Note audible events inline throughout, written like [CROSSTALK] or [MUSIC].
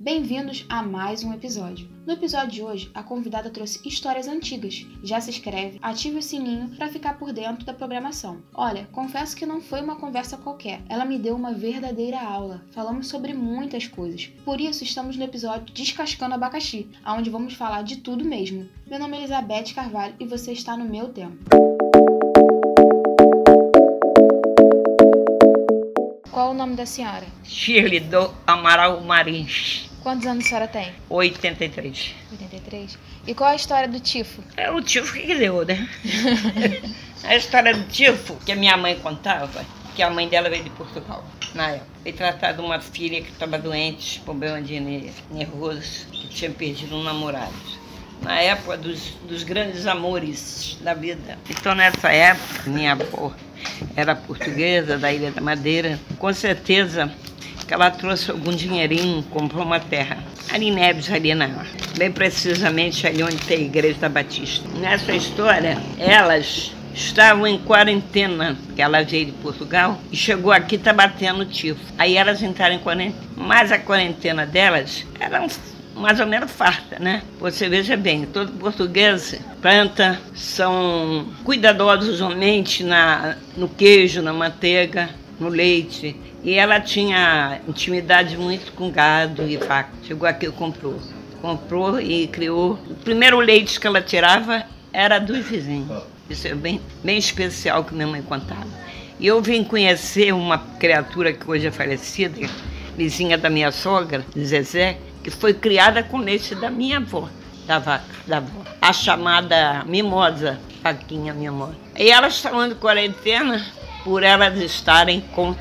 Bem-vindos a mais um episódio. No episódio de hoje, a convidada trouxe histórias antigas. Já se inscreve, ative o sininho para ficar por dentro da programação. Olha, confesso que não foi uma conversa qualquer. Ela me deu uma verdadeira aula. Falamos sobre muitas coisas. Por isso, estamos no episódio Descascando Abacaxi, onde vamos falar de tudo mesmo. Meu nome é Elizabeth Carvalho e você está no meu tempo. Qual o nome da senhora? Shirley do Amaral Marins, Quantos anos a senhora tem? 83. 83. E qual a história do tifo? É o tifo que deu, né? [LAUGHS] a história do tifo que a minha mãe contava, que a mãe dela veio de Portugal, na época. Veio tratar de uma filha que estava doente, problema de ne- nervoso, que tinha perdido um namorado. Na época dos, dos grandes amores da vida. Então, nessa época, minha avó era portuguesa, da Ilha da Madeira. Com certeza que ela trouxe algum dinheirinho, comprou uma terra. Ali em Neves, ali na, bem precisamente ali onde tem a igreja da Batista. Nessa história, elas estavam em quarentena, que ela veio de Portugal, e chegou aqui tá batendo tifo. Aí elas entraram em quarentena, mas a quarentena delas era mais ou menos farta, né? Você veja bem, todo português planta, são cuidadosos somente na, no queijo, na manteiga, no leite. E ela tinha intimidade muito com gado e vaca. Chegou aqui e comprou. Comprou e criou. O primeiro leite que ela tirava era dos vizinhos. Isso é bem, bem especial que minha mãe contava. E eu vim conhecer uma criatura que hoje é falecida, vizinha da minha sogra, Zezé, que foi criada com leite da minha avó, da vaca, da avó. A chamada mimosa, vaquinha mimosa. E elas estavam de quarentena por elas estarem com.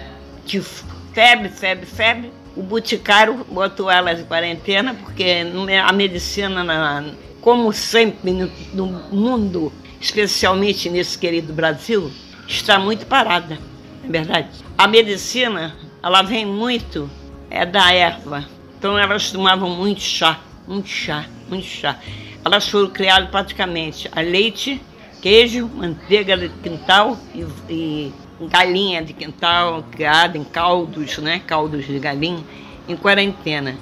Febre, febre, febre. O boticário botou elas em quarentena, porque me- a medicina, na- como sempre no, mundo, especialmente nesse querido Brasil, está muito parada, é verdade? A medicina, ela vem muito é da erva. Então elas tomavam muito chá, muito chá, muito chá. Elas foram criadas praticamente a leite, queijo, manteiga de quintal e, e galinha de quintal, criada em caldos, né? Caldos de galinha, em quarentena.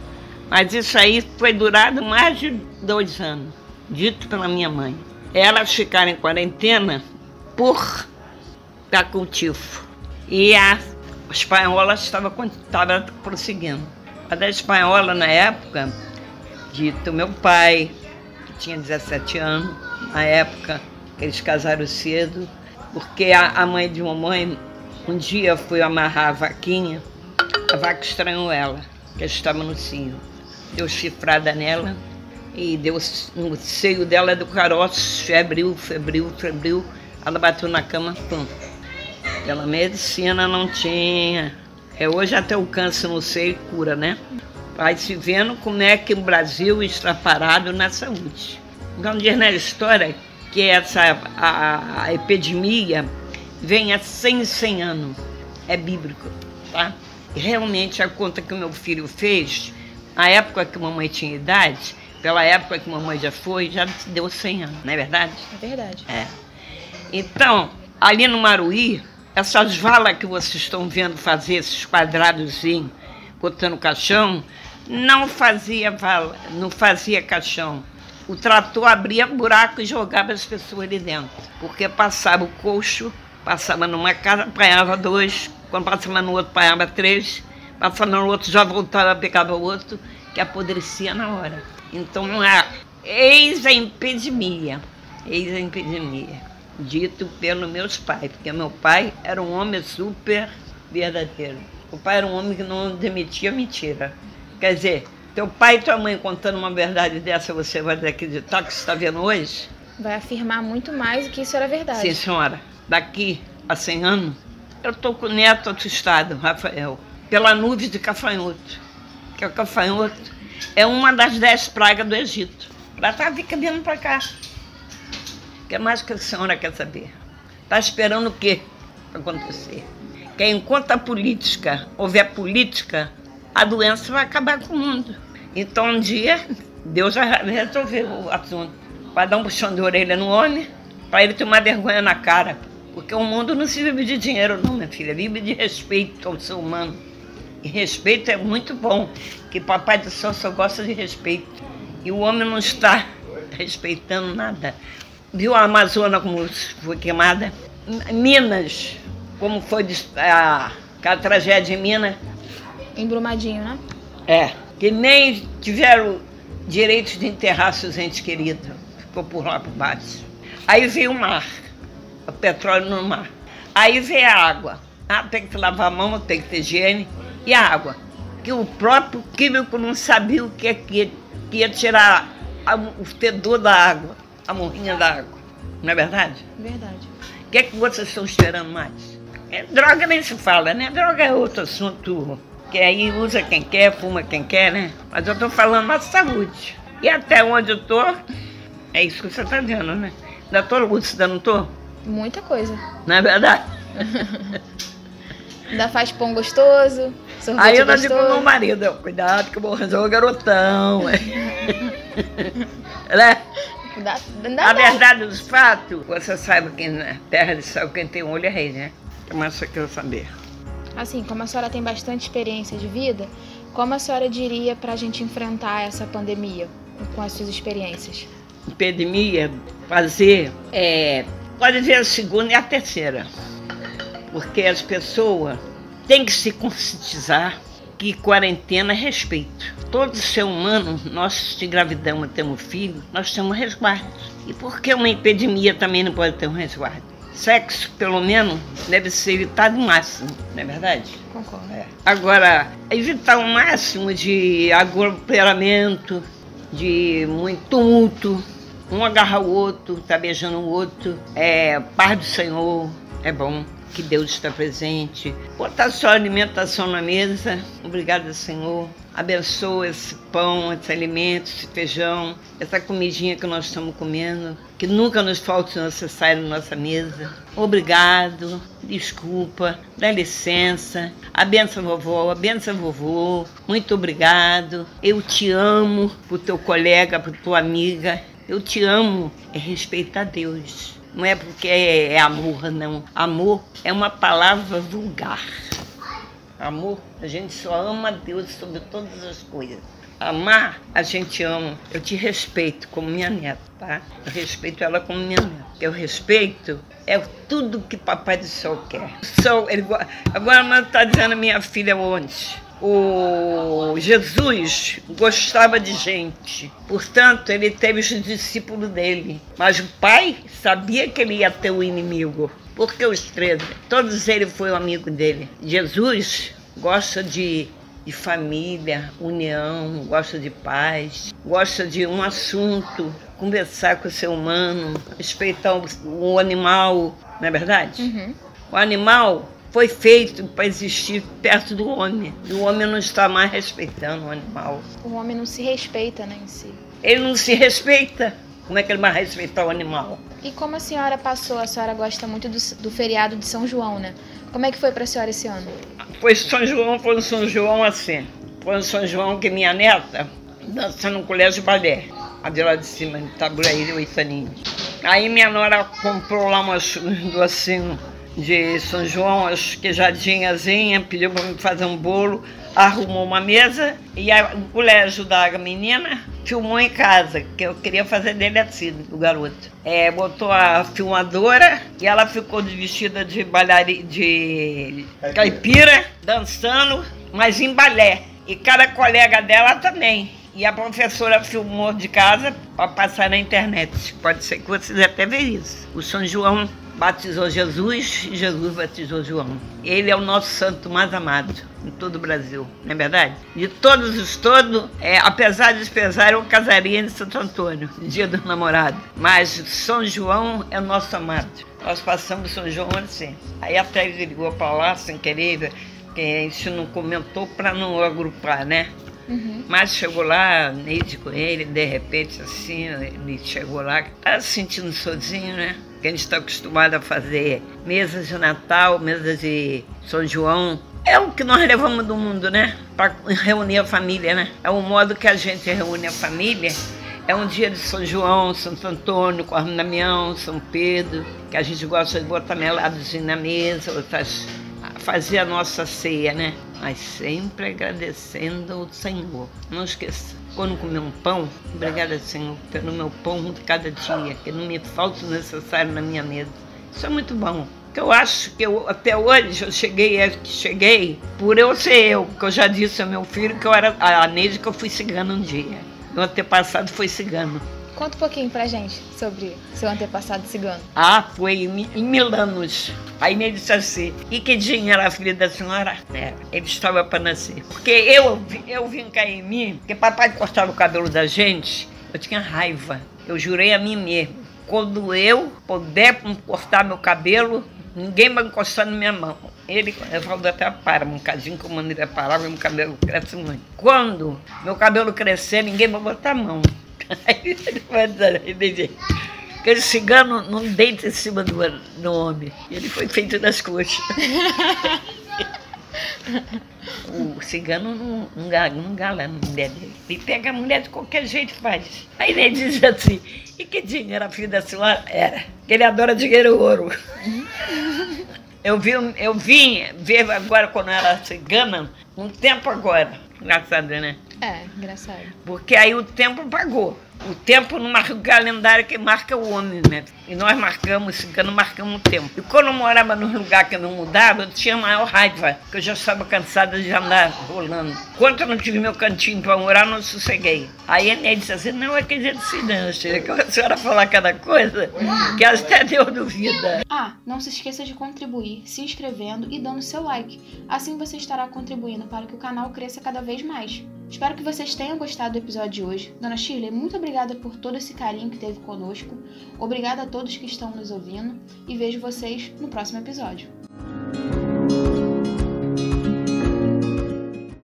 Mas isso aí foi durado mais de dois anos, dito pela minha mãe. Elas ficaram em quarentena por estar com o tifo. E a espanhola estava, estava prosseguindo. A da espanhola, na época, dito meu pai, que tinha 17 anos, na época eles casaram cedo, porque a, a mãe de mamãe um dia foi amarrar a vaquinha, a vaca estranhou ela, que ela estava no cio. Deu chifrada nela e deu no seio dela do caroço, febril, febril, febril. Ela bateu na cama, pum. Pela medicina não tinha. É, hoje até o câncer no seio cura, né? Vai se vendo como é que o Brasil está parado na saúde. Então diz na história que essa a, a epidemia vem há 100, 100 anos. É bíblico, tá? E realmente a conta que o meu filho fez, na época que mamãe tinha idade, pela época que mamãe já foi, já deu 100 anos, não é verdade? É verdade. É. Então, ali no Maruí, essas valas que vocês estão vendo fazer, esses quadradozinhos, botando caixão, não fazia vala, não fazia caixão. O trator abria buraco e jogava as pessoas ali dentro. Porque passava o coxo, passava numa casa, apanhava dois, quando passava no outro, apanhava três, passava no outro, já voltava, pegava o outro, que apodrecia na hora. Então, é, eis a epidemia, eis a epidemia, dito pelos meus pais, porque meu pai era um homem super verdadeiro. O pai era um homem que não demitia mentira. Quer dizer, teu pai e tua mãe contando uma verdade dessa, você vai acreditar que você está vendo hoje? Vai afirmar muito mais do que isso era verdade. Sim, senhora. Daqui a 100 anos, eu estou com o neto assustado, Rafael, pela nuvem de cafanhoto. Que o cafanhoto é uma das dez pragas do Egito. Ela tá fica vindo para cá. O que mais que a senhora quer saber? Está esperando o quê para acontecer? Que enquanto a política houver política, a doença vai acabar com o mundo. Então um dia Deus já resolveu o assunto. Vai dar um puxão de orelha no homem para ele tomar vergonha na cara. Porque o mundo não se vive de dinheiro, não, minha filha. Vive de respeito ao ser humano. E respeito é muito bom. que Papai do Céu só gosta de respeito. E o homem não está respeitando nada. Viu a Amazônia como foi queimada? Minas, como foi a, aquela tragédia em Minas. Em Brumadinho, né? É, que nem tiveram direito de enterrar seus entes queridos. Ficou por lá por baixo. Aí veio o mar, o petróleo no mar. Aí veio a água. Ah, tem que lavar a mão, tem que ter higiene. E a água? Que o próprio químico não sabia o que, é que, que ia tirar a, o fedor da água, a morrinha da água. Não é verdade? Verdade. O que é que vocês estão esperando mais? É, droga nem se fala, né? Droga é outro assunto que aí usa quem quer, fuma quem quer, né? Mas eu estou falando da saúde. E até onde eu tô, é isso que você está dizendo, né? Ainda tô lúcida, não tô? Muita coisa. Não é verdade? [LAUGHS] Ainda faz pão gostoso, sorvete Aí eu gostoso. digo pro meu marido, cuidado que eu vou resolver o garotão. né? Dá, dá, A verdade dos fatos, você sabe que na terra de céu quem tem um olho é rei, né? Mas você quer saber. Assim, como a senhora tem bastante experiência de vida, como a senhora diria pra gente enfrentar essa pandemia com as suas experiências? Epidemia, fazer, é, pode ver a segunda e a terceira. Porque as pessoas têm que se conscientizar que quarentena é respeito. Todo ser humano, nós se engravidamos, temos filho, nós temos resguardo. E por que uma epidemia também não pode ter um resguardo? Sexo, pelo menos, deve ser evitado o máximo, não é verdade? Concordo. É. Agora, evitar o máximo de aglomeramento, de muito tumulto, um agarra o outro, tá beijando o outro, é paz do Senhor, é bom que Deus está presente. Botar sua alimentação na mesa, obrigada Senhor. Abençoa esse pão, esse alimento, esse feijão, essa comidinha que nós estamos comendo, que nunca nos falte o necessário na nossa mesa. Obrigado, desculpa, dá licença, abençoa vovó, abençoa vovô, muito obrigado. Eu te amo pro teu colega, pro tua amiga. Eu te amo, é respeitar Deus. Não é porque é, é amor, não. Amor é uma palavra vulgar. Amor, a gente só ama Deus sobre todas as coisas. Amar, a gente ama. Eu te respeito como minha neta, tá? Eu respeito ela como minha neta. Eu respeito é tudo que Papai do Céu quer. O céu, ele, go- agora nós está dizendo minha filha ontem. O Jesus gostava de gente, portanto, ele teve os discípulos dele. Mas o pai sabia que ele ia ter o inimigo, porque os três, todos eles foram amigo dele. Jesus gosta de, de família, união, gosta de paz, gosta de um assunto, conversar com o ser humano, respeitar o, o animal, não é verdade? Uhum. O animal foi feito para existir perto do homem. E o homem não está mais respeitando o animal. O homem não se respeita, né, em si. Ele não se respeita. Como é que ele vai respeitar o animal? E como a senhora passou, a senhora gosta muito do, do feriado de São João, né? Como é que foi pra senhora esse ano? Foi São João, foi no São João assim. Foi no São João que minha neta dança no colégio de balé. A de lá de cima, de Taburaí, oito aninhos. Aí minha nora comprou lá umas uns docinhos de São João, as queijadinhazinhas, pediu para me fazer um bolo, arrumou uma mesa e a- o colégio da menina filmou em casa, que eu queria fazer dele assim, do garoto. É, botou a filmadora e ela ficou vestida de bailarina, de caipira, dançando, mas em balé. E cada colega dela também. E a professora filmou de casa para passar na internet. Pode ser que vocês até vejam isso. O São João batizou Jesus e Jesus batizou João. Ele é o nosso santo mais amado em todo o Brasil, não é verdade? De todos os todos, é, apesar de pesar, eu casaria em Santo Antônio, dia do namorado. Mas São João é o nosso amado. Nós passamos São João assim. Aí até ele ligou para lá sem querer, que a gente não comentou para não agrupar, né? Uhum. Mas chegou lá, Neide com ele, de repente assim, ele chegou lá, tá se sentindo sozinho, né? Que a gente está acostumado a fazer mesas de Natal, mesas de São João. É o que nós levamos do mundo, né? Para reunir a família, né? É o modo que a gente reúne a família. É um dia de São João, Santo Antônio, Corno Damião, São Pedro, que a gente gosta de botar meladozinho na mesa, fazer a nossa ceia, né? Mas sempre agradecendo ao Senhor. Não esqueça, quando comer um pão, obrigada, Senhor, pelo meu pão de cada dia, que não me falta o necessário na minha mesa. Isso é muito bom. Que eu acho que eu, até hoje eu cheguei, é, cheguei por eu ser eu, que eu já disse ao meu filho que eu era a Neide que eu fui cigana um dia. Meu antepassado foi cigano. Conta um pouquinho pra gente sobre seu antepassado cigano. Ah, foi em, em Milanos. Aí me disse assim, e que dia era a filha da senhora? É, ele estava para nascer. Porque eu, eu vim cair em mim, porque papai cortava o cabelo da gente, eu tinha raiva. Eu jurei a mim mesmo. Quando eu puder cortar meu cabelo, ninguém vai encostar na minha mão. Ele, Evaldo até para, um cadinho eu mandei parar, meu cabelo cresce muito. Quando meu cabelo crescer, ninguém vai botar a mão. Aí ele dizer, aquele cigano não deita em cima do, do homem. Ele foi feito das coxas. [LAUGHS] o cigano não, não, não gala a mulher dele. Ele pega a mulher de qualquer jeito e faz. Aí ele diz assim, e que dinheiro a filha da senhora? Era. Que ele adora dinheiro e ouro. [LAUGHS] Eu vi, eu vim ver agora quando eu era cigana, um tempo agora. Engraçado, né? É, engraçado. Porque aí o tempo pagou. O tempo não marca o calendário que marca o homem, né? E nós marcamos, cigano marcamos o tempo. E quando eu morava num lugar que não mudava, eu tinha maior raiva, porque eu já estava cansada de andar rolando. Quando eu não tive meu cantinho para morar, não sosseguei. Aí Ney disse assim, não, é que gente se dança, que a senhora falar cada coisa, que até deu duvida. Ah, não se esqueça de contribuir, se inscrevendo e dando seu like. Assim você estará contribuindo para que o canal cresça cada vez mais. Espero que vocês tenham gostado do episódio de hoje. Dona Shirley, muito obrigada por todo esse carinho que teve conosco. Obrigada a todos que estão nos ouvindo e vejo vocês no próximo episódio.